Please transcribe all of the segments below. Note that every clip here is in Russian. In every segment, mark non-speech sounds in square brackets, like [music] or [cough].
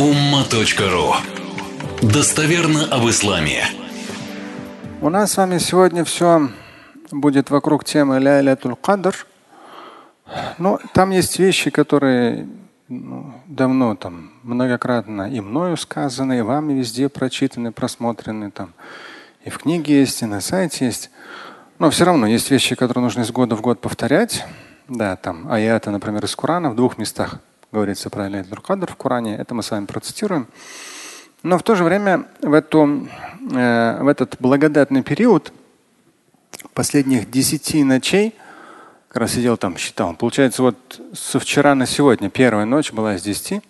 umma.ru Достоверно об исламе. У нас с вами сегодня все будет вокруг темы Ляйлятуль Кадр. Но там есть вещи, которые ну, давно там многократно и мною сказаны, и вами везде прочитаны, просмотрены там. И в книге есть, и на сайте есть. Но все равно есть вещи, которые нужно из года в год повторять. Да, там аяты, например, из Корана в двух местах говорится про Лейль Кадр в Коране. Это мы с вами процитируем. Но в то же время в, эту, э, в этот благодатный период последних десяти ночей, как раз сидел там, считал, получается, вот со вчера на сегодня первая ночь была из десяти.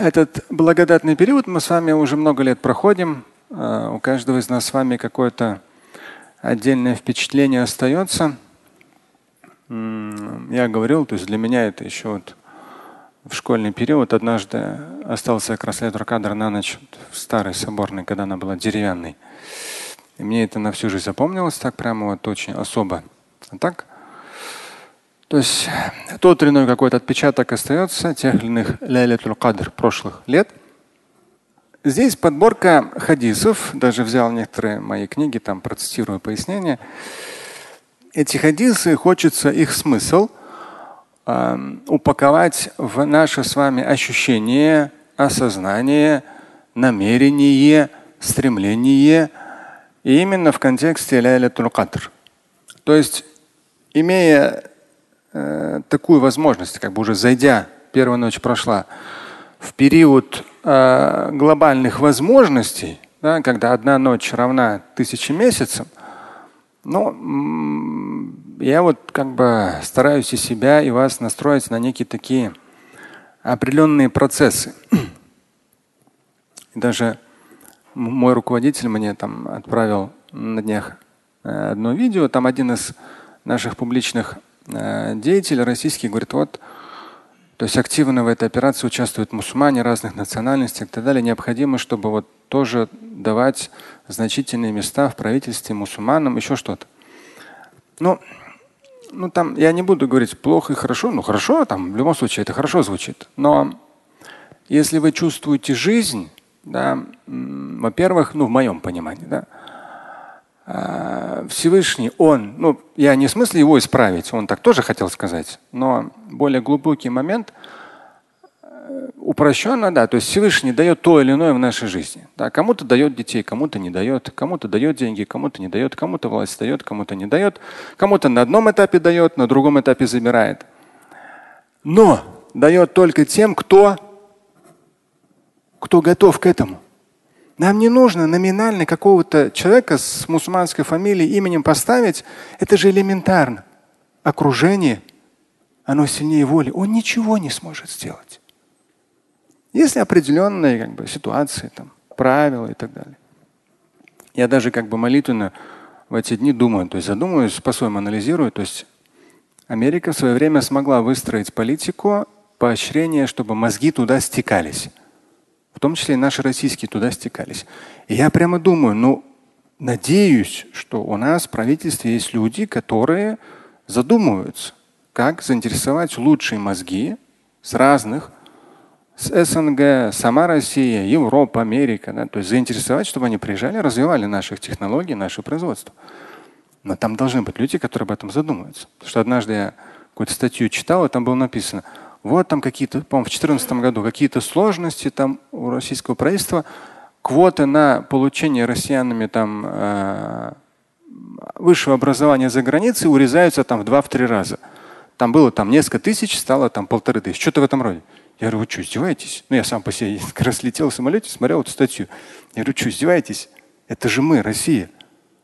Этот благодатный период мы с вами уже много лет проходим. Э, у каждого из нас с вами какое-то отдельное впечатление остается. Я говорил, то есть для меня это еще вот в школьный период однажды остался раз кадр на ночь в старой соборной, когда она была деревянной. И мне это на всю жизнь запомнилось так прямо вот очень особо. А так? То есть тот или иной какой-то отпечаток остается тех или иных ляйлятуль кадр прошлых лет. Здесь подборка хадисов, даже взял некоторые мои книги, там процитирую пояснения. Эти хадисы, хочется их смысл – Эм, упаковать в наше с вами ощущение, осознание, намерение, стремление и именно в контексте Ляйлятуль Кадр. То есть, имея э, такую возможность, как бы уже зайдя, первая ночь прошла, в период э, глобальных возможностей, да, когда одна ночь равна тысяче месяцам, ну, я вот как бы стараюсь и себя, и вас настроить на некие такие определенные процессы. Даже мой руководитель мне там отправил на днях э, одно видео. Там один из наших публичных э, деятелей российских говорит, вот, то есть активно в этой операции участвуют мусульмане разных национальностей и так далее. Необходимо, чтобы вот тоже давать значительные места в правительстве мусульманам, еще что-то. Ну, ну там я не буду говорить плохо и хорошо, ну хорошо, там в любом случае это хорошо звучит. Но если вы чувствуете жизнь, да, во-первых, ну в моем понимании, да, а, Всевышний, он, ну я не в смысле его исправить, он так тоже хотел сказать, но более глубокий момент – упрощенно, да, то есть Всевышний дает то или иное в нашей жизни. Да, кому-то дает детей, кому-то не дает, кому-то дает деньги, кому-то не дает, кому-то власть дает, кому-то не дает, кому-то на одном этапе дает, на другом этапе забирает. Но дает только тем, кто, кто готов к этому. Нам не нужно номинально какого-то человека с мусульманской фамилией именем поставить. Это же элементарно. Окружение, оно сильнее воли. Он ничего не сможет сделать. Есть определенные как бы, ситуации, там, правила и так далее. Я даже как бы молитвенно в эти дни думаю, то есть задумываюсь, по-своему анализирую. То есть Америка в свое время смогла выстроить политику поощрения, чтобы мозги туда стекались. В том числе и наши российские туда стекались. И я прямо думаю, ну, надеюсь, что у нас в правительстве есть люди, которые задумываются, как заинтересовать лучшие мозги с разных с СНГ, сама Россия, Европа, Америка. Да, то есть заинтересовать, чтобы они приезжали, развивали наши технологии, наше производство. Но там должны быть люди, которые об этом задумываются. Потому что однажды я какую-то статью читал, и там было написано, вот там какие-то, по-моему, в 2014 году какие-то сложности там у российского правительства, квоты на получение россиянами там э, высшего образования за границей урезаются там в два-три раза. Там было там несколько тысяч, стало там полторы тысячи. Что-то в этом роде. Я говорю, вы что, издеваетесь? Ну, я сам по себе [laughs] как раз летел в самолете, смотрел эту статью. Я говорю, что, издеваетесь? Это же мы, Россия.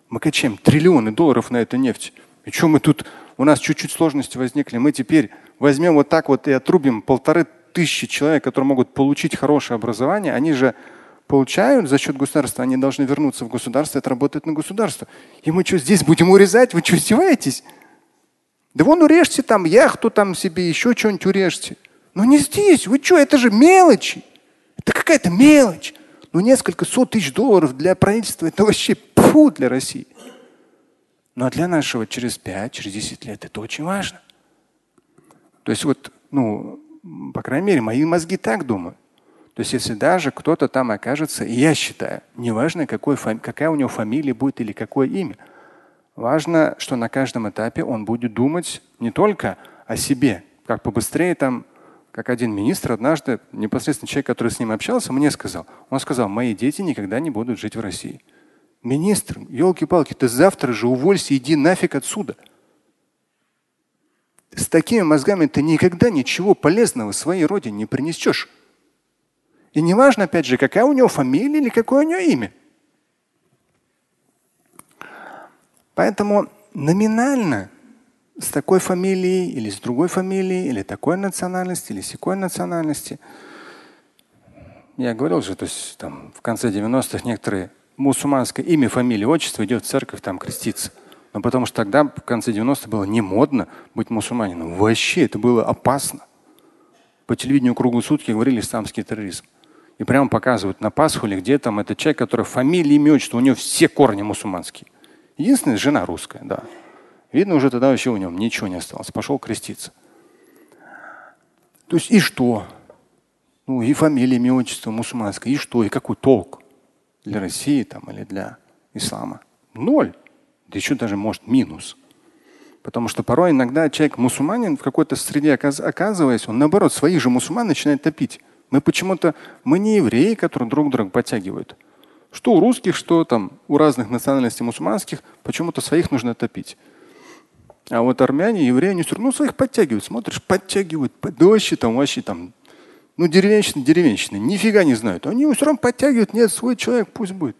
Мы качаем триллионы долларов на эту нефть. И что мы тут, у нас чуть-чуть сложности возникли. Мы теперь возьмем вот так вот и отрубим полторы тысячи человек, которые могут получить хорошее образование. Они же получают за счет государства, они должны вернуться в государство, это работает на государство. И мы что, здесь будем урезать? Вы что, издеваетесь? Да вон урежьте там яхту там себе, еще что-нибудь урежьте. Но не здесь. Вы что, это же мелочи. Это какая-то мелочь. Ну, несколько сот тысяч долларов для правительства это вообще пфу для России. Но для нашего через 5, через 10 лет это очень важно. То есть вот, ну, по крайней мере, мои мозги так думают. То есть если даже кто-то там окажется, и я считаю, неважно, какой, какая у него фамилия будет или какое имя, важно, что на каждом этапе он будет думать не только о себе, как побыстрее там, как один министр однажды, непосредственно человек, который с ним общался, мне сказал, он сказал, мои дети никогда не будут жить в России. Министр, елки-палки, ты завтра же уволься, иди нафиг отсюда. С такими мозгами ты никогда ничего полезного своей родине не принесешь. И не важно, опять же, какая у него фамилия или какое у него имя. Поэтому номинально с такой фамилией или с другой фамилией, или такой национальности, или секой национальности. Я говорил же, то есть там в конце 90-х некоторые мусульманское имя, фамилия, отчество идет в церковь там креститься. Но потому что тогда в конце 90-х было не модно быть мусульманином. Вообще это было опасно. По телевидению круглые сутки говорили исламский терроризм. И прямо показывают на Пасху или где там это человек, который фамилия, имя, отчество, у него все корни мусульманские. Единственная жена русская, да. Видно, уже тогда вообще у него ничего не осталось. Пошел креститься. То есть и что? Ну и фамилия, имя, отчество мусульманское. И что? И какой толк для России там, или для ислама? Ноль. Да еще даже может минус. Потому что порой иногда человек мусульманин в какой-то среде оказываясь, он наоборот своих же мусульман начинает топить. Мы почему-то, мы не евреи, которые друг друга подтягивают. Что у русских, что там у разных национальностей мусульманских, почему-то своих нужно топить. А вот армяне, евреи, они все равно своих подтягивают. Смотришь, подтягивают, вообще там, вообще там, ну деревенщины, деревенщины, нифига не знают. Они все равно подтягивают, нет, свой человек пусть будет.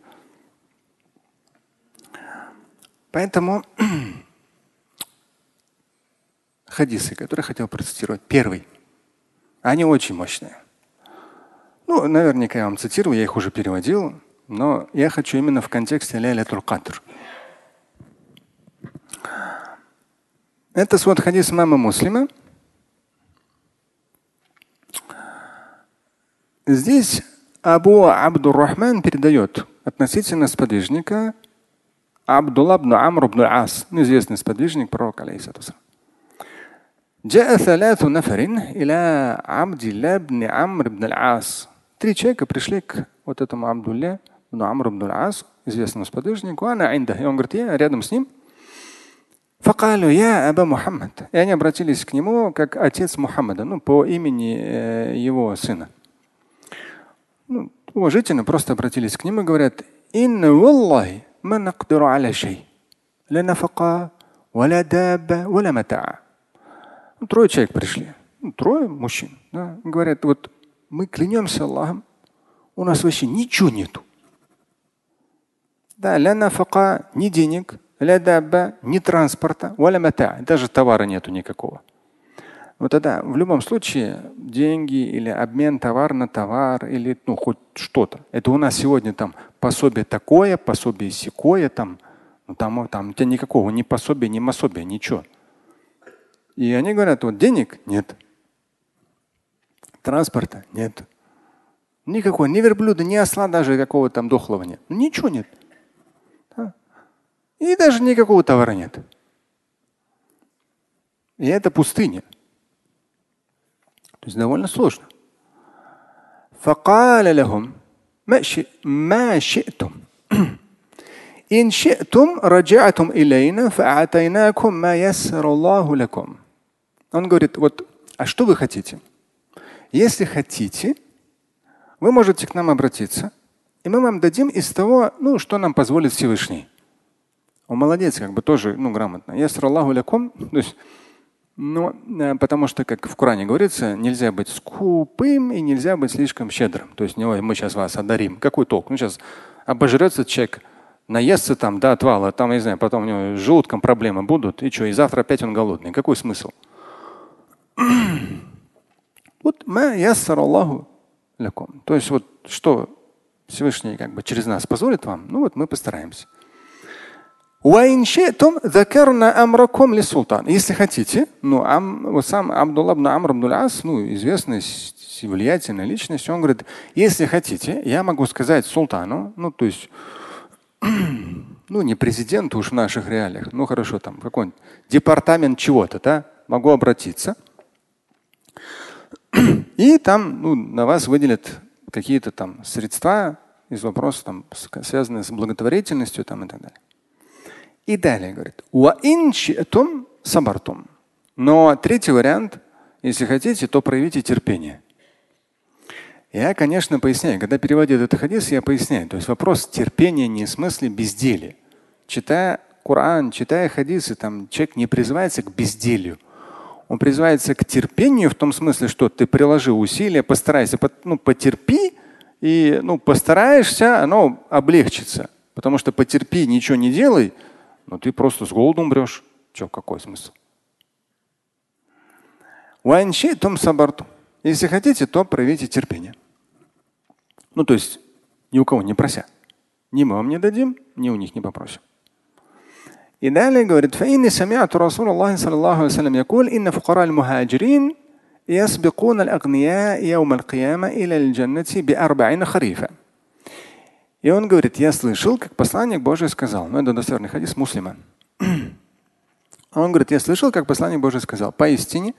Поэтому [clears throat] хадисы, которые хотел процитировать. Первый. Они очень мощные. Ну, наверняка я вам цитирую, я их уже переводил, но я хочу именно в контексте Ляйлятуль Кадр. Это свод хадис мамы Муслима. Здесь Абу Абдуррахман передает относительно сподвижника Абдулла ибн Амр ибн Ас, известный сподвижник пророка, алейхиссалату جاء ثلاث نفر إلى عبد الله بن عمرو بن العاص Три человека пришли к вот этому Абдулле, ну, Амру ибн Ас, известному сподвижнику, она инда. И он говорит, я рядом с ним. Факалю я Аба Мухаммад. И они обратились к нему как отец Мухаммада, ну, по имени э, его сына. Ну, уважительно просто обратились к нему и говорят, инна валлахи ма нақдиру аля шей. Ла нафака, валя даба, валя матаа. Ну, трое человек пришли. Ну, трое мужчин. Да, говорят, вот мы клянемся Аллахом, у нас вообще ничего нету. Да, ля нафака, ни денег, ля даба, ни транспорта, валя даже товара нету никакого. Вот тогда в любом случае деньги или обмен товар на товар или ну хоть что-то. Это у нас сегодня там пособие такое, пособие секое, там, ну, там, там у тебя никакого ни пособия, ни пособия, ничего. И они говорят, вот денег нет. Транспорта нет. Никакой, ни верблюда, ни осла даже какого там дохлого нет. Ничего нет. Да? И даже никакого товара нет. И это пустыня. То есть довольно сложно. فقال لهم ما شئتم إن شئتم رجعتم إلينا فأعطيناكم ما يسر الله لكم. Он говорит, вот, а что вы хотите? Если хотите, вы можете к нам обратиться, и мы вам дадим из того, ну, что нам позволит Всевышний. Он молодец, как бы тоже, ну, грамотно. Ясраллаху лякум, то есть, ну, э, потому что, как в Коране говорится, нельзя быть скупым и нельзя быть слишком щедрым. То есть, мы сейчас вас одарим. Какой толк? Ну, сейчас обожрется человек, наестся там до отвала, там, я не знаю, потом у него с желудком проблемы будут, и что, и завтра опять он голодный. Какой смысл? [clears throat] Вот мы яссар Аллаху лякум. То есть вот что Всевышний как бы через нас позволит вам, ну вот мы постараемся. Если хотите, ну, ам, сам Абдулла ибн Амр Ас, ну, известный, влиятельная личность, он говорит, если хотите, я могу сказать султану, ну, то есть, [clears throat] ну, не президенту уж в наших реалиях, ну, хорошо, там, какой-нибудь департамент чего-то, да, могу обратиться [clears throat] – и там ну, на вас выделят какие-то там средства из вопроса, там, связанные с благотворительностью там, и так далее. И далее говорит, сабартум. Но третий вариант, если хотите, то проявите терпение. Я, конечно, поясняю, когда переводит этот хадис, я поясняю. То есть вопрос терпения не в смысле безделия. Читая Коран, читая хадисы, там человек не призывается к безделью. Он призывается к терпению в том смысле, что ты приложи усилия, постарайся, ну, потерпи, и ну, постараешься, оно облегчится. Потому что потерпи, ничего не делай, но ты просто с голоду умрешь. Че, какой смысл? Если хотите, то проявите терпение. Ну, то есть ни у кого не прося. Ни мы вам не дадим, ни у них не попросим. И далее говорит, فإني سمعت رسول الله صلى الله عليه وسلم يقول إن فقراء المهاجرين يسبقون الأغنياء يوم القيامة إلى الجنة بأربعين خريفا. И он говорит, я слышал, как посланник Божий сказал, ну это достоверный хадис муслима. [clears throat] Он говорит, я слышал, как посланник Божий сказал, поистине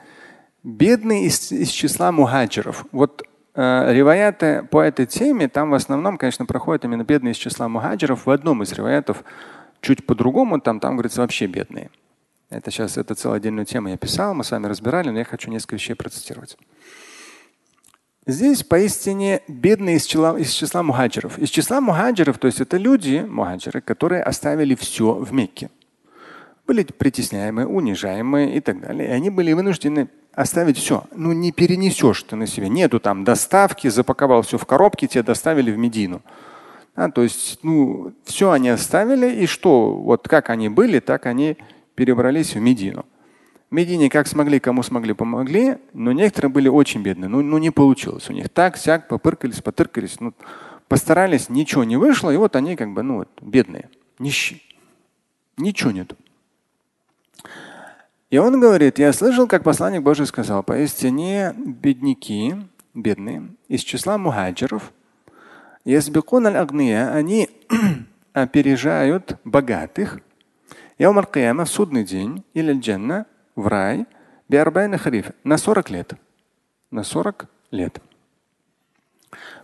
бедный из, из числа мухаджиров. Вот э, риваяты по этой теме, там в основном, конечно, проходят именно бедные из числа мухаджиров. В одном из риваятов чуть по-другому, там, там говорится вообще бедные. Это сейчас, это целая отдельная тема я писал, мы с вами разбирали, но я хочу несколько вещей процитировать. Здесь поистине бедные из числа, из числа мухаджиров. Из числа мухаджиров, то есть это люди, мухаджиры, которые оставили все в Мекке. Были притесняемые, унижаемые и так далее. И они были вынуждены оставить все. Ну не перенесешь ты на себя. Нету там доставки, запаковал все в коробке, тебе доставили в Медину. А, то есть, ну, все они оставили, и что, вот как они были, так они перебрались в Медину. Медине как смогли, кому смогли, помогли, но некоторые были очень бедные. Ну, ну не получилось у них. Так, сяк, попыркались, потыркались, ну, постарались, ничего не вышло, и вот они как бы, ну, вот, бедные, нищие. Ничего нет. И он говорит, я слышал, как посланник Божий сказал, поистине бедняки, бедные, из числа мухаджиров, они [clears throat] опережают богатых. Яум аль в судный день, или джанна, в рай, на 40 лет. На 40 лет.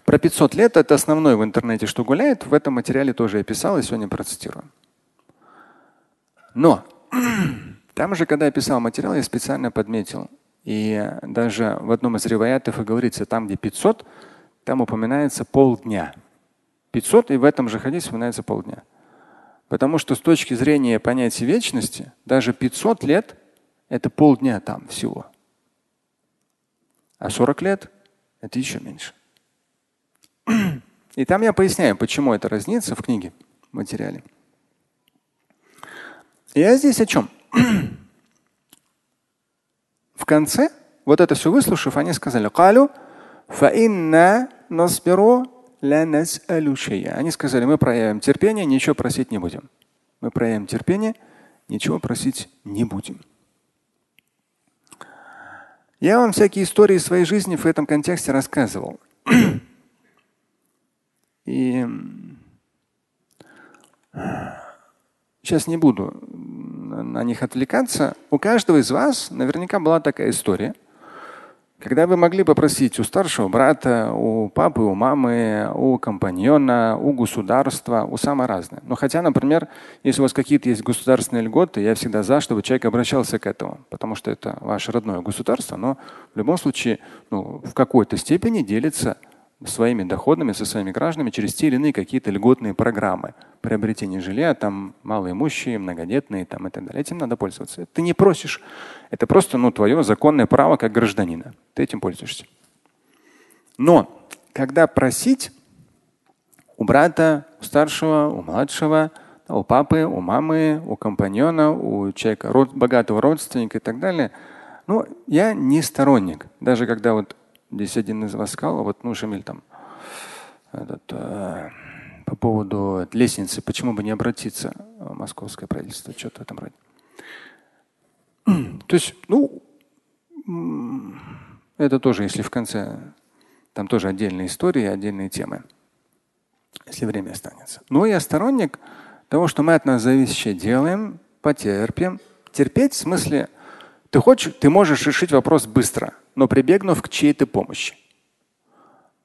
Про 500 лет это основное в интернете, что гуляет. В этом материале тоже я писал и сегодня процитирую. Но [clears throat] там же, когда я писал материал, я специально подметил. И даже в одном из реваятов и говорится, там, где 500, там упоминается полдня. 500 и в этом же хадисе упоминается полдня. Потому что с точки зрения понятия вечности, даже 500 лет – это полдня там всего. А 40 лет – это еще меньше. И там я поясняю, почему это разница в книге, в материале. Я здесь о чем? [clears throat] В конце, вот это все выслушав, они сказали, они сказали, мы проявим терпение, ничего просить не будем. Мы проявим терпение, ничего просить не будем. Я вам всякие истории своей жизни в этом контексте рассказывал. [clears throat] И сейчас не буду на них отвлекаться. У каждого из вас наверняка была такая история – когда вы могли попросить у старшего брата, у папы, у мамы, у компаньона, у государства, у самого разного. Но хотя, например, если у вас какие-то есть государственные льготы, я всегда за, чтобы человек обращался к этому, потому что это ваше родное государство, но в любом случае ну, в какой-то степени делится своими доходами со своими гражданами через те или иные какие-то льготные программы приобретения жилья, там малоимущие, многодетные там, и так далее. Этим надо пользоваться. Ты не просишь. Это просто ну, твое законное право как гражданина. Ты этим пользуешься. Но когда просить у брата, у старшего, у младшего, у папы, у мамы, у компаньона, у человека, род, богатого родственника и так далее, ну, я не сторонник. Даже когда вот Здесь один из вас сказал, вот ну Шамиль там этот, э, по поводу лестницы, почему бы не обратиться в московское правительство, что-то в этом роде. [clears throat] То есть, ну, это тоже, если в конце, там тоже отдельные истории, отдельные темы, если время останется. Но я сторонник того, что мы от нас зависящее делаем, потерпим. Терпеть в смысле, ты хочешь, ты можешь решить вопрос быстро – но прибегнув к чьей-то помощи.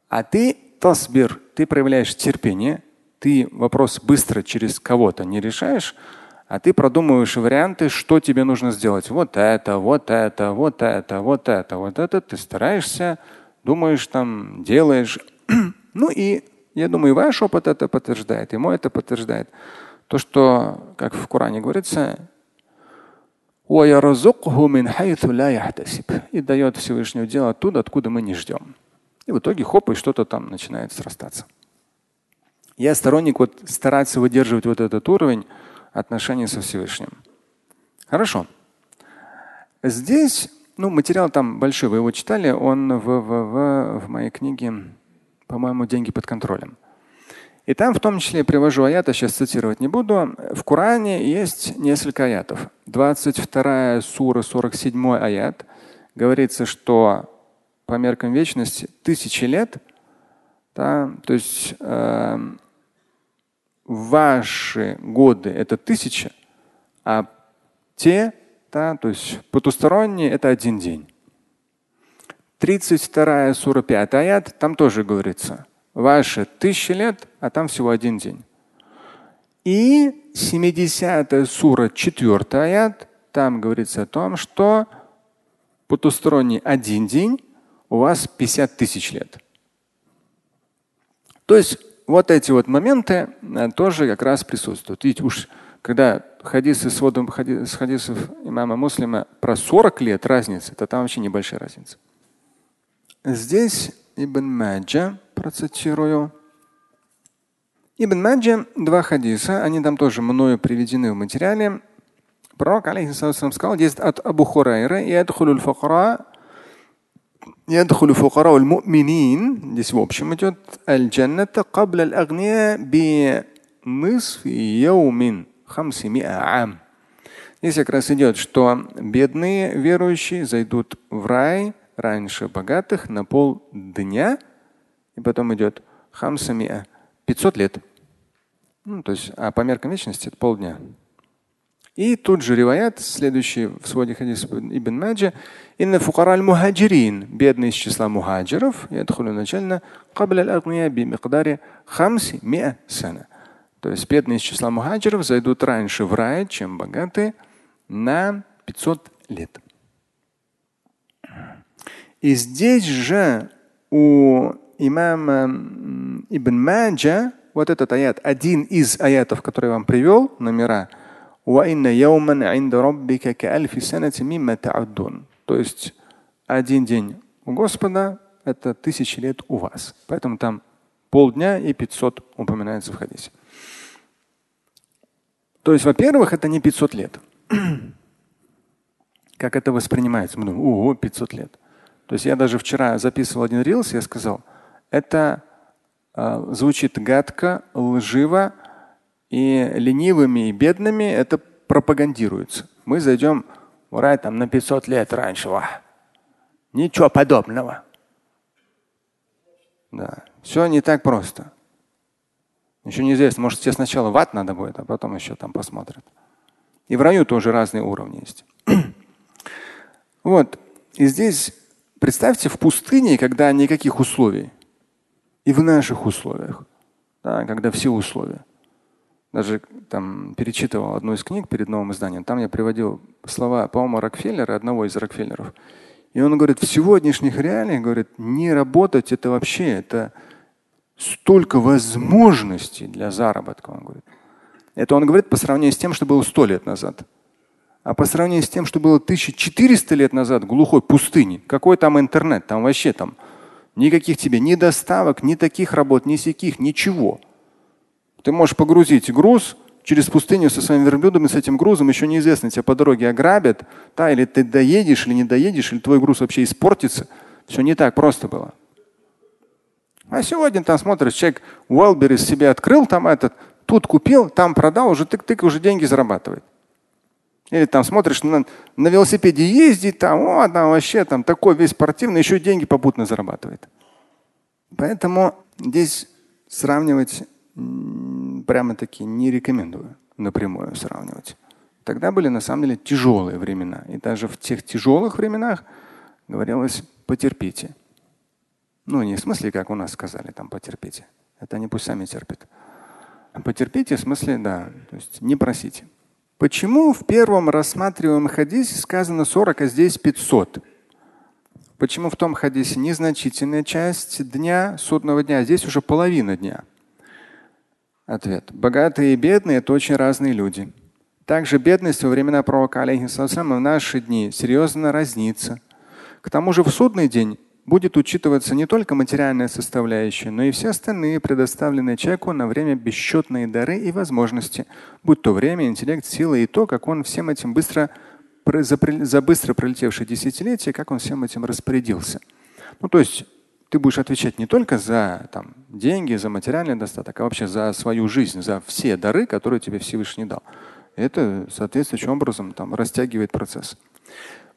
А ты тасбир, ты проявляешь терпение, ты вопрос быстро через кого-то не решаешь, а ты продумываешь варианты, что тебе нужно сделать. Вот это, вот это, вот это, вот это, вот это. Ты стараешься, думаешь там, делаешь. [clears throat] ну и я думаю, и ваш опыт это подтверждает, и мой это подтверждает. То, что, как в Коране говорится, и дает Всевышнего дело оттуда, откуда мы не ждем. И в итоге хоп, и что-то там начинает срастаться. Я сторонник вот стараться выдерживать вот этот уровень отношений со Всевышним. Хорошо. Здесь, ну, материал там большой, вы его читали, он в, в, в, в моей книге, по-моему, «Деньги под контролем». И там в том числе привожу аяты, сейчас цитировать не буду. В Коране есть несколько аятов. 22 сура, 47 аят. Говорится, что по меркам вечности тысячи лет, да, то есть э, ваши годы это тысяча, а те, да, то есть потусторонние это один день. 32 сура 5 аят, там тоже говорится – Ваши тысячи лет, а там всего один день. И 70 сура 4 аят, там говорится о том, что потусторонний один день, у вас 50 тысяч лет. То есть вот эти вот моменты э, тоже как раз присутствуют. Видите, уж когда хадисы с водом с хадисов имама Муслима про 40 лет разница, то там вообще небольшая разница. Здесь Ибн Маджа процитирую. Ибн Маджа, два хадиса, они там тоже мною приведены в материале. Пророк, алейхиссалам, сказал, здесь от Абу Хурайра, «Ядхулю факра يدخل فقراء المؤمنين здесь в общем идет الجنة قبل الأغنياء بنصف يوم 500 عام Здесь как раз идет, что бедные верующие зайдут в рай раньше богатых на полдня и потом идет хамсамиа 500 лет. Ну, то есть, а по меркам вечности это полдня. И тут же риваят, следующий в своде хадис Ибн Маджа, инна фукара аль-мухаджирин, бедные из числа мухаджиров, ядхулю начально, кабля аль-агния би миqдари хамси миа сана. То есть бедные из числа мухаджиров зайдут раньше в рай, чем богатые, на 500 лет. И здесь же у имама Ибн Маджа, вот этот аят, один из аятов, который я вам привел, номера, то есть один день у Господа – это тысячи лет у вас. Поэтому там полдня и 500 упоминается в хадисе. То есть, во-первых, это не 500 лет. [clears throat] Как это воспринимается? Мы думаем, ого, 500 лет. То есть я даже вчера записывал один рилс, я сказал – это э, звучит гадко, лживо и ленивыми и бедными это пропагандируется. Мы зайдем в рай там на 500 лет раньше. Ва. Ничего подобного. Да. Все не так просто. Еще неизвестно, может, тебе сначала в ад надо будет, а потом еще там посмотрят. И в раю тоже разные уровни есть. [clears throat] вот. И здесь представьте в пустыне, когда никаких условий и в наших условиях, да, когда все условия. Даже там перечитывал одну из книг перед новым изданием, там я приводил слова, по-моему, Рокфеллера, одного из Рокфеллеров. И он говорит, в сегодняшних реалиях, говорит, не работать это вообще, это столько возможностей для заработка. Он говорит. Это он говорит по сравнению с тем, что было сто лет назад. А по сравнению с тем, что было 1400 лет назад глухой пустыне, какой там интернет, там вообще там Никаких тебе ни доставок, ни таких работ, ни сяких, ничего. Ты можешь погрузить груз через пустыню со своим верблюдом и с этим грузом, еще неизвестно, тебя по дороге ограбят, да, или ты доедешь, или не доедешь, или твой груз вообще испортится. Все не так просто было. А сегодня там смотришь, человек Уэлберис себе открыл, там этот, тут купил, там продал, уже тык-тык, уже деньги зарабатывает. Или там смотришь, на, на велосипеде ездить, там, о, там вообще там такой весь спортивный, еще деньги попутно зарабатывает. Поэтому здесь сравнивать прямо-таки не рекомендую напрямую сравнивать. Тогда были на самом деле тяжелые времена. И даже в тех тяжелых временах говорилось потерпите. Ну, не в смысле, как у нас сказали, там потерпите. Это они пусть сами терпят. Потерпите, в смысле, да, то есть не просите. Почему в первом рассматриваемом хадисе сказано 40, а здесь 500? Почему в том хадисе незначительная часть дня, судного дня, а здесь уже половина дня? Ответ. Богатые и бедные – это очень разные люди. Также бедность во времена пророка, алейхиссалам, в наши дни серьезно разнится. К тому же в судный день будет учитываться не только материальная составляющая, но и все остальные предоставленные человеку на время бесчетные дары и возможности, будь то время, интеллект, сила и то, как он всем этим быстро за, быстро пролетевшее десятилетие, как он всем этим распорядился. Ну, то есть ты будешь отвечать не только за там, деньги, за материальный достаток, а вообще за свою жизнь, за все дары, которые тебе Всевышний дал. Это соответствующим образом там, растягивает процесс.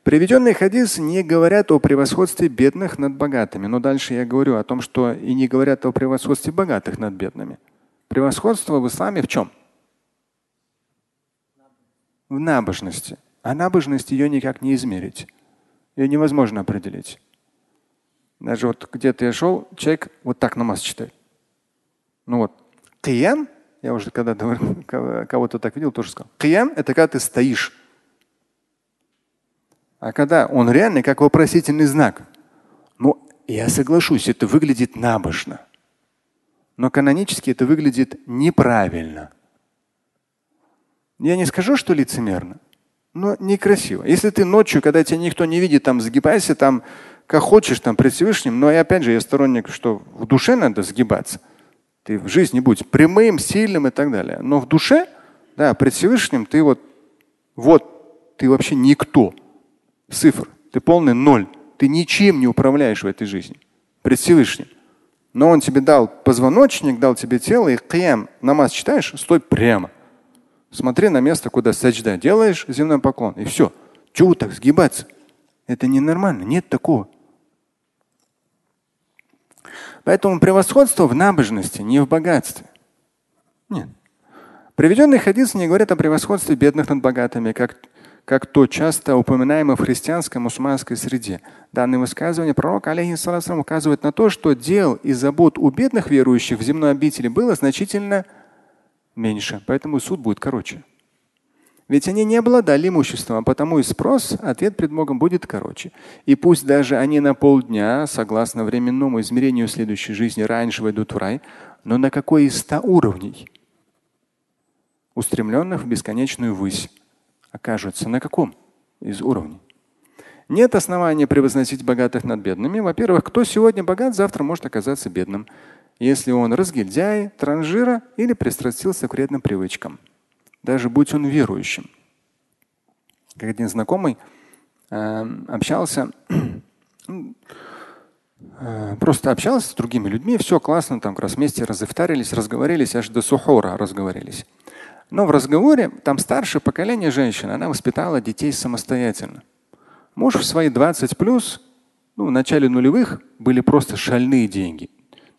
Приведенные хадисы не говорят о превосходстве бедных над богатыми. Но дальше я говорю о том, что и не говорят о превосходстве богатых над бедными. Превосходство в исламе в чем? В набожности. А набожность ее никак не измерить. Ее невозможно определить. Даже вот где-то я шел, человек вот так намаз читает. Ну вот, киям, я уже когда [laughs] кого-то так видел, тоже сказал. Киям – это когда ты стоишь а когда он реальный, как вопросительный знак. Ну, я соглашусь, это выглядит набожно. Но канонически это выглядит неправильно. Я не скажу, что лицемерно, но некрасиво. Если ты ночью, когда тебя никто не видит, там сгибайся, там как хочешь, там пред Всевышним, но и опять же я сторонник, что в душе надо сгибаться. Ты в жизни будь прямым, сильным и так далее. Но в душе, да, пред Всевышним ты вот, вот ты вообще никто цифр. Ты полный ноль. Ты ничем не управляешь в этой жизни. Пред Всевышним. Но он тебе дал позвоночник, дал тебе тело, и киям, намаз читаешь, стой прямо. Смотри на место, куда саджда. Делаешь земной поклон, и все. Чего так сгибаться? Это ненормально. Нет такого. Поэтому превосходство в набожности, не в богатстве. Нет. Приведенные хадисы не говорят о превосходстве бедных над богатыми, как как то часто упоминаемо в христианской мусульманской среде. Данное высказывание пророка алейхиссалам указывает на то, что дел и забот у бедных верующих в земной обители было значительно меньше, поэтому суд будет короче. Ведь они не обладали имуществом, а потому и спрос, ответ пред Богом будет короче. И пусть даже они на полдня, согласно временному измерению следующей жизни, раньше войдут в рай, но на какой из ста уровней, устремленных в бесконечную высь окажутся на каком из уровней? Нет основания превозносить богатых над бедными. Во-первых, кто сегодня богат, завтра может оказаться бедным, если он разгильдяй, транжира или пристрастился к вредным привычкам даже будь он верующим. Как один знакомый э, общался, [clears throat] ну, э, просто общался с другими людьми, все классно, там как раз вместе разыфтарились, разговорились, аж до сухора разговорились. Но в разговоре там старшее поколение женщины, она воспитала детей самостоятельно. Муж в свои 20 плюс, ну, в начале нулевых были просто шальные деньги.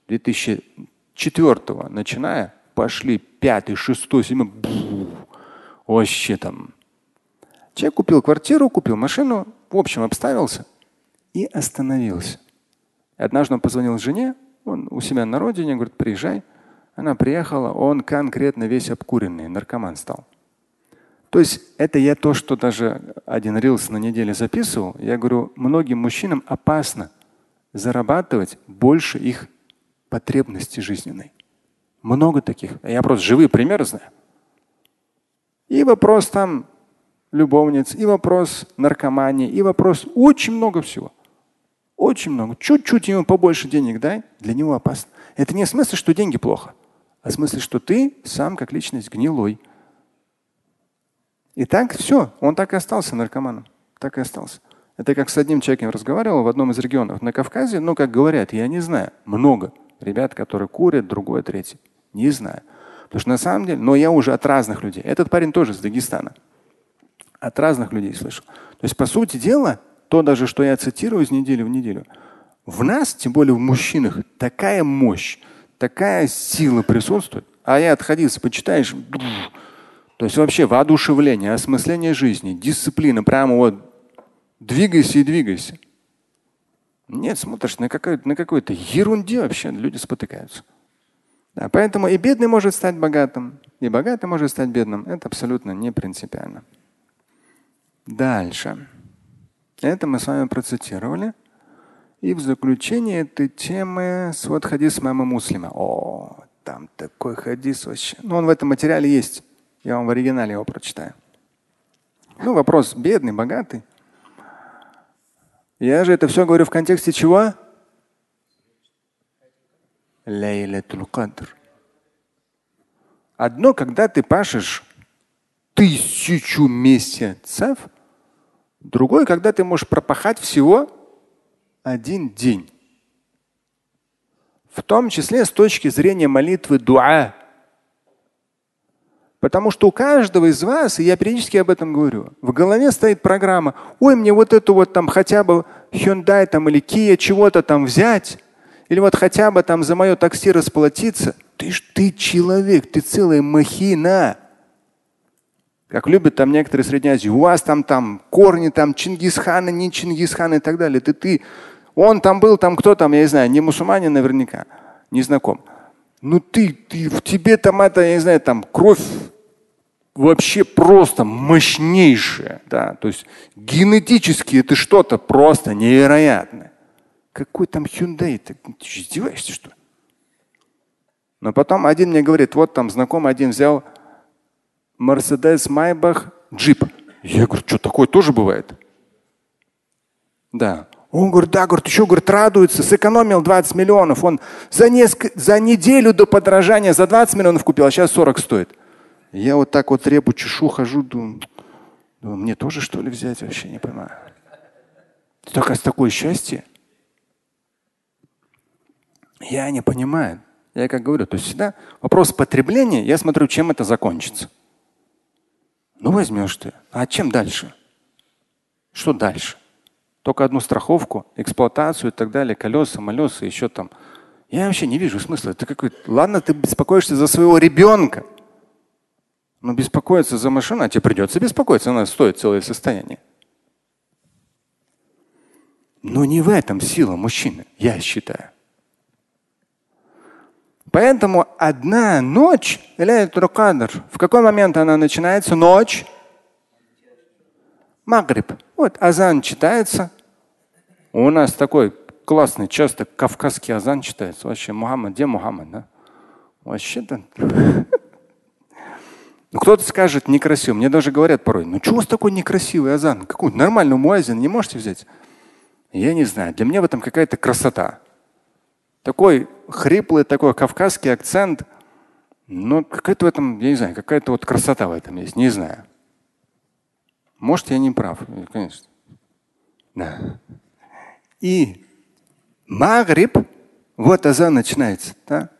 2004 начиная, пошли 5, 6, 7, там. Человек купил квартиру, купил машину, в общем, обставился и остановился. Однажды он позвонил жене, он у себя на родине, говорит, приезжай. Она приехала, он конкретно весь обкуренный, наркоман стал. То есть это я то, что даже один рилс на неделе записывал. Я говорю, многим мужчинам опасно зарабатывать больше их потребности жизненной. Много таких. Я просто живые примеры знаю. И вопрос там любовниц, и вопрос наркомании, и вопрос очень много всего. Очень много. Чуть-чуть ему побольше денег дай, для него опасно. Это не в смысле, что деньги плохо а в смысле, что ты сам как личность гнилой. И так все, он так и остался наркоманом. Так и остался. Это как с одним человеком разговаривал в одном из регионов на Кавказе, ну, как говорят, я не знаю, много ребят, которые курят, другое, третье. Не знаю. Потому что на самом деле, но я уже от разных людей. Этот парень тоже из Дагестана. От разных людей слышал. То есть, по сути дела, то даже, что я цитирую из недели в неделю, в нас, тем более в мужчинах, такая мощь, такая сила присутствует. А я отходился, почитаешь, то есть вообще воодушевление, осмысление жизни, дисциплина, прямо вот двигайся и двигайся. Нет, смотришь на, какой-то, на какой-то ерунде вообще люди спотыкаются. Да, поэтому и бедный может стать богатым, и богатый может стать бедным. Это абсолютно не принципиально. Дальше. Это мы с вами процитировали. И в заключение этой темы свод хадис мама Муслима. О, там такой хадис вообще. Ну, он в этом материале есть. Я вам в оригинале его прочитаю. Ну, вопрос бедный, богатый. Я же это все говорю в контексте чего? Лейлатул Кадр. Одно, когда ты пашешь тысячу месяцев, другое, когда ты можешь пропахать всего один день. В том числе с точки зрения молитвы дуа. Потому что у каждого из вас, и я периодически об этом говорю, в голове стоит программа, ой, мне вот эту вот там хотя бы Hyundai там или Kia чего-то там взять, или вот хотя бы там за мое такси расплатиться. Ты ж ты человек, ты целая махина. Как любят там некоторые Средней Азии, у вас там там корни там Чингисхана, не Чингисхана и так далее. Ты, ты, он там был, там кто там, я не знаю, не мусульманин наверняка, не знаком. Ну ты, ты, в тебе там это, я не знаю, там кровь вообще просто мощнейшая. Да? То есть генетически это что-то просто невероятное. Какой там Hyundai? Ты, ты издеваешься, что ли? Но потом один мне говорит, вот там знакомый один взял Mercedes Maybach джип. Я говорю, что такое тоже бывает? Да. Он говорит, да, говорит, еще говорит, радуется, сэкономил 20 миллионов. Он за, несколько, за неделю до подражания за 20 миллионов купил, а сейчас 40 стоит. Я вот так вот репу чешу, хожу, думаю, думаю, мне тоже что ли взять, вообще не понимаю. Только с такое счастье. Я не понимаю. Я как говорю, то есть всегда вопрос потребления, я смотрю, чем это закончится. Ну возьмешь ты. А чем дальше? Что дальше? Только одну страховку, эксплуатацию и так далее, колеса, молеса, еще там. Я вообще не вижу смысла. Это какой Ладно, ты беспокоишься за своего ребенка. Но беспокоиться за машину, а тебе придется беспокоиться, она стоит целое состояние. Но не в этом сила мужчины, я считаю. Поэтому одна ночь, в какой момент она начинается? Ночь. Магриб. Вот азан читается. У нас такой классный, часто кавказский азан читается. Вообще Мухаммад, где Мухаммад? Да? Вообще-то. Ну, кто-то скажет некрасиво. Мне даже говорят порой, ну что у вас такой некрасивый азан? Какой нормальный муазин не можете взять? Я не знаю. Для меня в этом какая-то красота. Такой хриплый, такой кавказский акцент. Но какая-то в этом, я не знаю, какая-то вот красота в этом есть, не знаю. Может, я не прав, конечно. Да. И Магриб, вот азан начинается, да?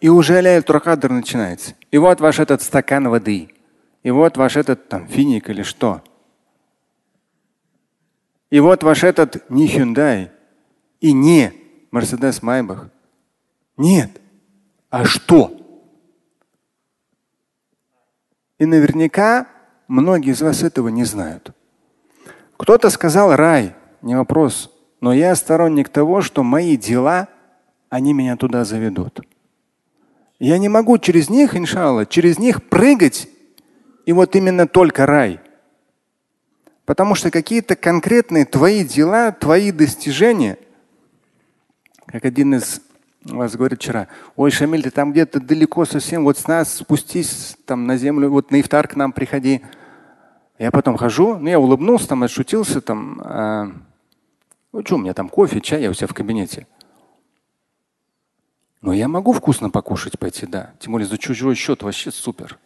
И уже ляйль туркадр начинается. И вот ваш этот стакан воды. И вот ваш этот там финик или что. И вот ваш этот не Hyundai и не Мерседес Майбах. Нет. А что? И наверняка многие из вас этого не знают. Кто-то сказал рай, не вопрос. Но я сторонник того, что мои дела, они меня туда заведут. Я не могу через них, иншалла, через них прыгать, и вот именно только рай. Потому что какие-то конкретные твои дела, твои достижения – как один из вас говорит вчера, ой, Шамиль, ты там где-то далеко совсем, вот с нас спустись там на землю, вот на ифтар к нам приходи. Я потом хожу, ну я улыбнулся, там отшутился, там, а, ну что, у меня там кофе, чай, я у себя в кабинете. Но я могу вкусно покушать пойти, да. Тем более за чужой счет вообще супер.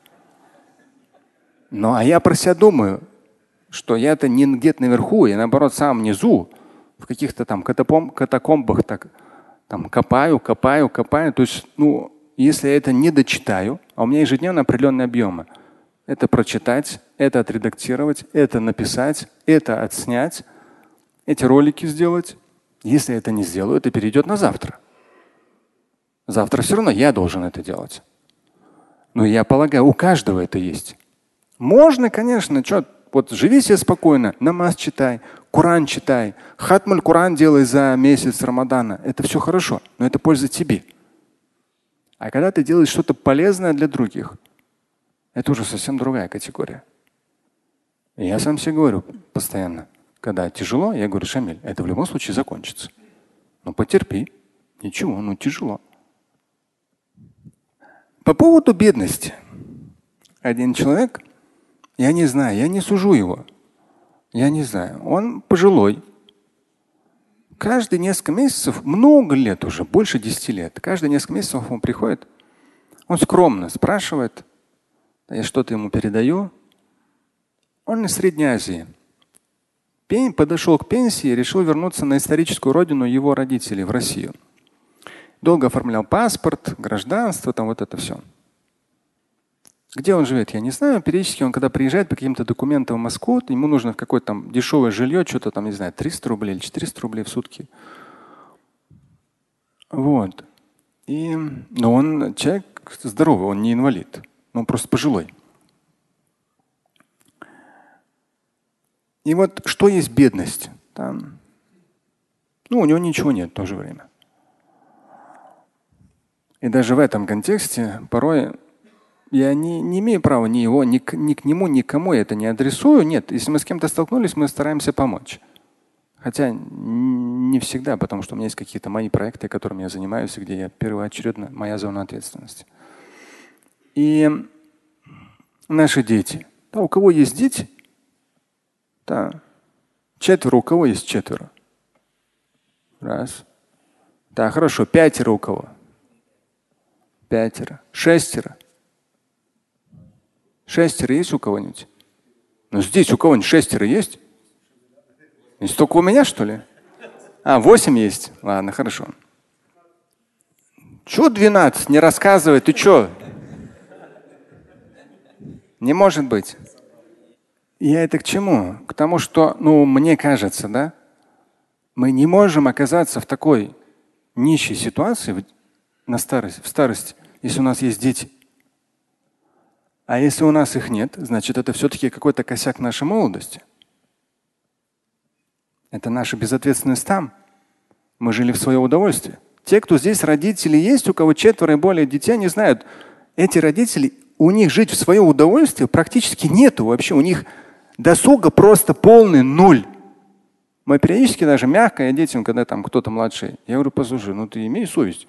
Ну а я про себя думаю, что я-то не где-то наверху, я наоборот сам внизу, в каких-то там катакомбах так там копаю, копаю, копаю. То есть, ну, если я это не дочитаю, а у меня ежедневно определенные объемы, это прочитать, это отредактировать, это написать, это отснять, эти ролики сделать. Если я это не сделаю, это перейдет на завтра. Завтра все равно я должен это делать. Но я полагаю, у каждого это есть. Можно, конечно, что, вот живи себе спокойно, намаз читай, Коран читай, хатмуль Коран делай за месяц Рамадана. Это все хорошо, но это польза тебе. А когда ты делаешь что-то полезное для других, это уже совсем другая категория. И я сам себе говорю постоянно, когда тяжело, я говорю, Шамиль, это в любом случае закончится. Ну потерпи. Ничего, ну тяжело. По поводу бедности. Один человек, я не знаю, я не сужу его. Я не знаю. Он пожилой. Каждые несколько месяцев, много лет уже, больше 10 лет, каждые несколько месяцев он приходит, он скромно спрашивает, я что-то ему передаю. Он из Средней Азии. Подошел к пенсии и решил вернуться на историческую родину его родителей в Россию. Долго оформлял паспорт, гражданство, там вот это все. Где он живет, я не знаю. Периодически он, когда приезжает по каким-то документам в Москву, ему нужно в какое-то там дешевое жилье, что-то там, не знаю, 300 рублей или 400 рублей в сутки. Вот. И, но он человек здоровый, он не инвалид. Он просто пожилой. И вот что есть бедность? Там, ну, у него ничего нет в то же время. И даже в этом контексте порой я не, не имею права ни его, ни, ни к нему, никому это не адресую. Нет, если мы с кем-то столкнулись, мы стараемся помочь. Хотя не всегда, потому что у меня есть какие-то мои проекты, которыми я занимаюсь, где я первоочередно моя зона ответственности. И наши дети. Да, у кого есть дети? Да. Четверо у кого есть четверо? Раз. Да, хорошо. Пятеро у кого? Пятеро. Шестеро. Шестеро есть у кого-нибудь? Ну здесь у кого-нибудь шестеро есть? И столько у меня, что ли? А, восемь есть. Ладно, хорошо. Чего 12? Не рассказывай, ты что? Не может быть. Я это к чему? К тому, что, ну, мне кажется, да, мы не можем оказаться в такой нищей ситуации на старость, в старости, если у нас есть дети. А если у нас их нет, значит, это все-таки какой-то косяк нашей молодости. Это наша безответственность там. Мы жили в свое удовольствие. Те, кто здесь родители есть, у кого четверо и более детей, не знают, эти родители, у них жить в свое удовольствие практически нету вообще. У них досуга просто полный нуль. Мы периодически даже мягко, я детям, когда там кто-то младший, я говорю, послушай, ну ты имей совесть.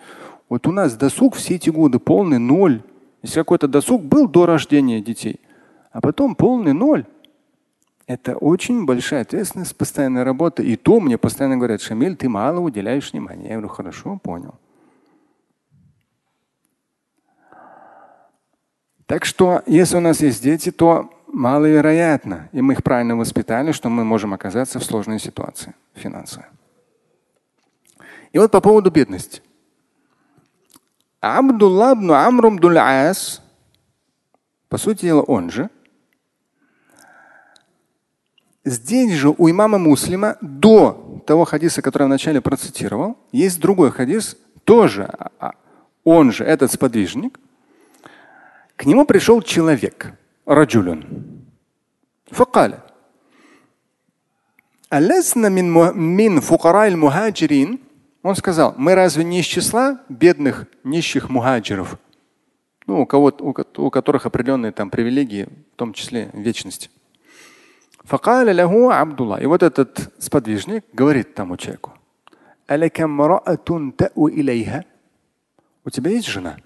Вот у нас досуг все эти годы полный ноль. Если какой-то досуг был до рождения детей, а потом полный ноль. Это очень большая ответственность, постоянная работа. И то мне постоянно говорят, Шамиль, ты мало уделяешь внимания. Я говорю, хорошо, понял. Так что, если у нас есть дети, то маловероятно, и мы их правильно воспитали, что мы можем оказаться в сложной ситуации финансовой. И вот по поводу бедности. Абдулла ибн Амрум дуль по сути дела он же, Здесь же у имама Муслима до того хадиса, который я вначале процитировал, есть другой хадис, тоже а, а, он же, этот сподвижник. К нему пришел человек, раджулюн. Факаля. Алесна мин фукарай мухаджирин – он сказал, мы разве не из числа бедных нищих мухаджиров, ну, у, кого, у, у которых определенные там привилегии, в том числе вечность. Абдулла. И вот этот сподвижник говорит тому человеку, у тебя есть жена?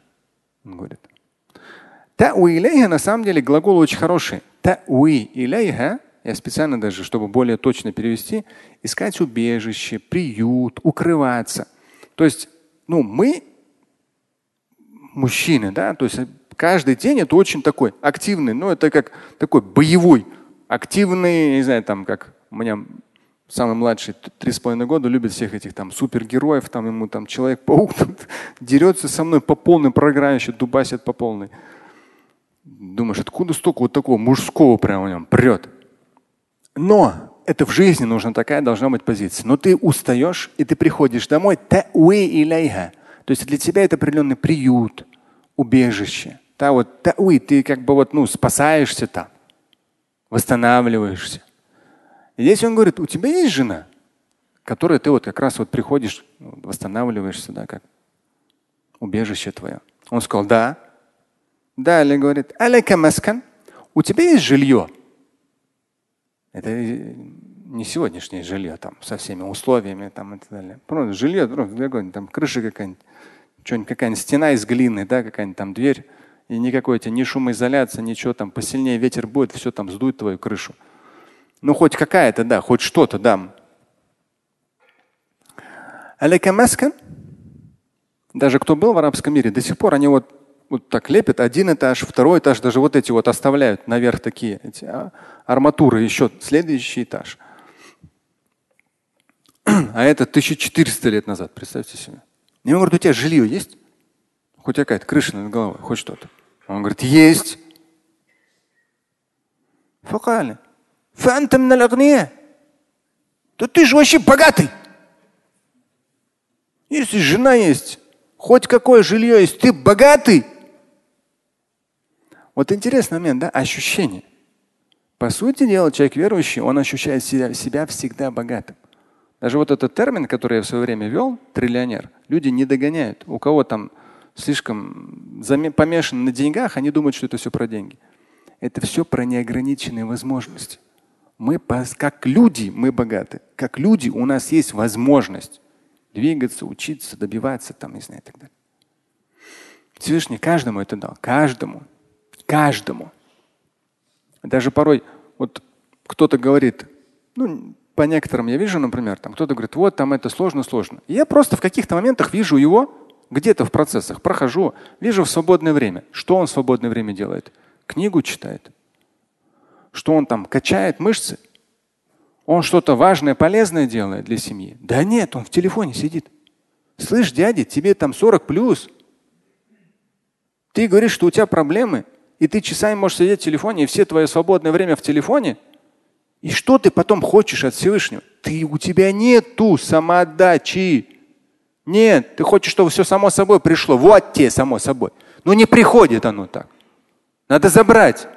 Он говорит. Тауи илейха на самом деле глагол очень хороший. Тауи илейха я специально даже, чтобы более точно перевести, искать убежище, приют, укрываться. То есть, ну, мы мужчины, да, то есть каждый день это очень такой активный, ну, это как такой боевой, активный, не знаю, там, как у меня самый младший, три с половиной года, любит всех этих там супергероев, там ему там Человек-паук [laughs] дерется со мной по полной программе, еще дубасит по полной. Думаешь, откуда столько вот такого мужского прямо в нем прет? Но это в жизни нужна такая должна быть позиция. Но ты устаешь, и ты приходишь домой, то есть для тебя это определенный приют, убежище. Да, вот тауи, ты как бы вот, ну, спасаешься там, восстанавливаешься. И здесь он говорит, у тебя есть жена, которой ты вот как раз вот приходишь, восстанавливаешься, да, как убежище твое. Он сказал, да. Далее говорит, алейка маскан, у тебя есть жилье? Это не сегодняшнее жилье там со всеми условиями там и так далее. Просто жилье, просто, там крыша какая-нибудь, что-нибудь какая-нибудь стена из глины, да, какая-нибудь там дверь. И никакой тебе ни шумоизоляция, ничего там, посильнее ветер будет, все там сдует твою крышу. Ну, хоть какая-то, да, хоть что-то дам. Даже кто был в арабском мире, до сих пор они вот, вот так лепят один этаж, второй этаж, даже вот эти вот оставляют наверх такие эти, а, арматуры, еще следующий этаж. А это 1400 лет назад, представьте себе. И он говорит, у тебя жилье есть? Хоть какая-то крыша над головой, хоть что-то. Он говорит, есть. Факали. Фантом на Да ты же вообще богатый. Если жена есть, хоть какое жилье есть, ты богатый. Вот интересный момент, да, ощущение. По сути дела, человек верующий, он ощущает себя, себя всегда богатым. Даже вот этот термин, который я в свое время вел, триллионер, люди не догоняют. У кого там слишком помешаны на деньгах, они думают, что это все про деньги. Это все про неограниченные возможности. Мы как люди, мы богаты. Как люди у нас есть возможность двигаться, учиться, добиваться, там, не знаю, и так далее. Всевышний каждому это дал. Каждому. Каждому. Даже порой вот кто-то говорит, ну, по некоторым я вижу, например, там кто-то говорит, вот там это сложно, сложно. И я просто в каких-то моментах вижу его где-то в процессах, прохожу, вижу в свободное время. Что он в свободное время делает? Книгу читает. Что он там качает мышцы? Он что-то важное, полезное делает для семьи? Да нет, он в телефоне сидит. Слышь, дядя, тебе там 40 плюс. Ты говоришь, что у тебя проблемы, и ты часами можешь сидеть в телефоне, и все твое свободное время в телефоне. И что ты потом хочешь от Всевышнего? Ты, у тебя нету самоотдачи. Нет, ты хочешь, чтобы все само собой пришло. Вот те само собой. Но не приходит оно так. Надо забрать.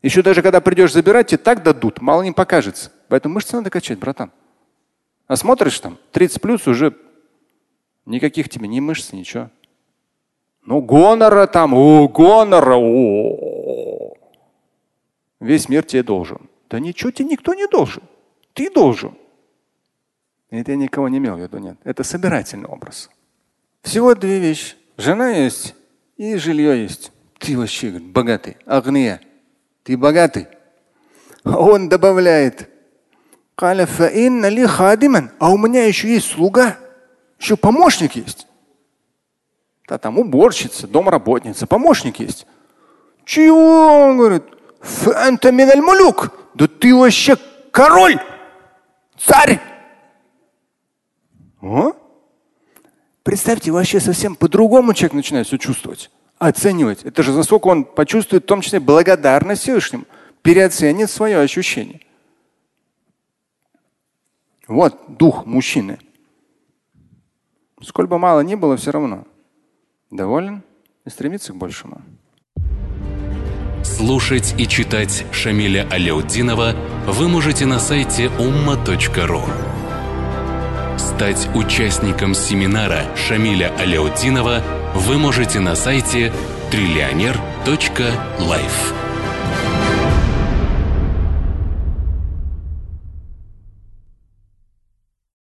Еще даже когда придешь забирать, тебе так дадут, мало не покажется. Поэтому мышцы надо качать, братан. А смотришь там, 30 плюс уже никаких тебе ни мышц, ничего. Ну, гонора там, о, гонора, о, весь мир тебе должен. Да ничего тебе никто не должен. Ты должен. Это я никого не имел в виду, нет. Это собирательный образ. Всего две вещи. Жена есть и жилье есть. Ты вообще богатый, агния. Ты богатый. Он добавляет. А у меня еще есть слуга, еще помощник есть. Да, там уборщица, домработница, помощник есть. Чего? Он говорит, да ты вообще король, царь. О? Представьте, вообще совсем по-другому человек начинает все чувствовать, оценивать. Это же насколько он почувствует, в том числе, благодарность Всевышнему, переоценит свое ощущение. Вот дух мужчины. Сколь бы мало ни было, все равно. Доволен и стремится к большему. Слушать и читать Шамиля Аляутдинова вы можете на сайте umma.ru. Стать участником семинара Шамиля Аляутдинова вы можете на сайте триллионер.life.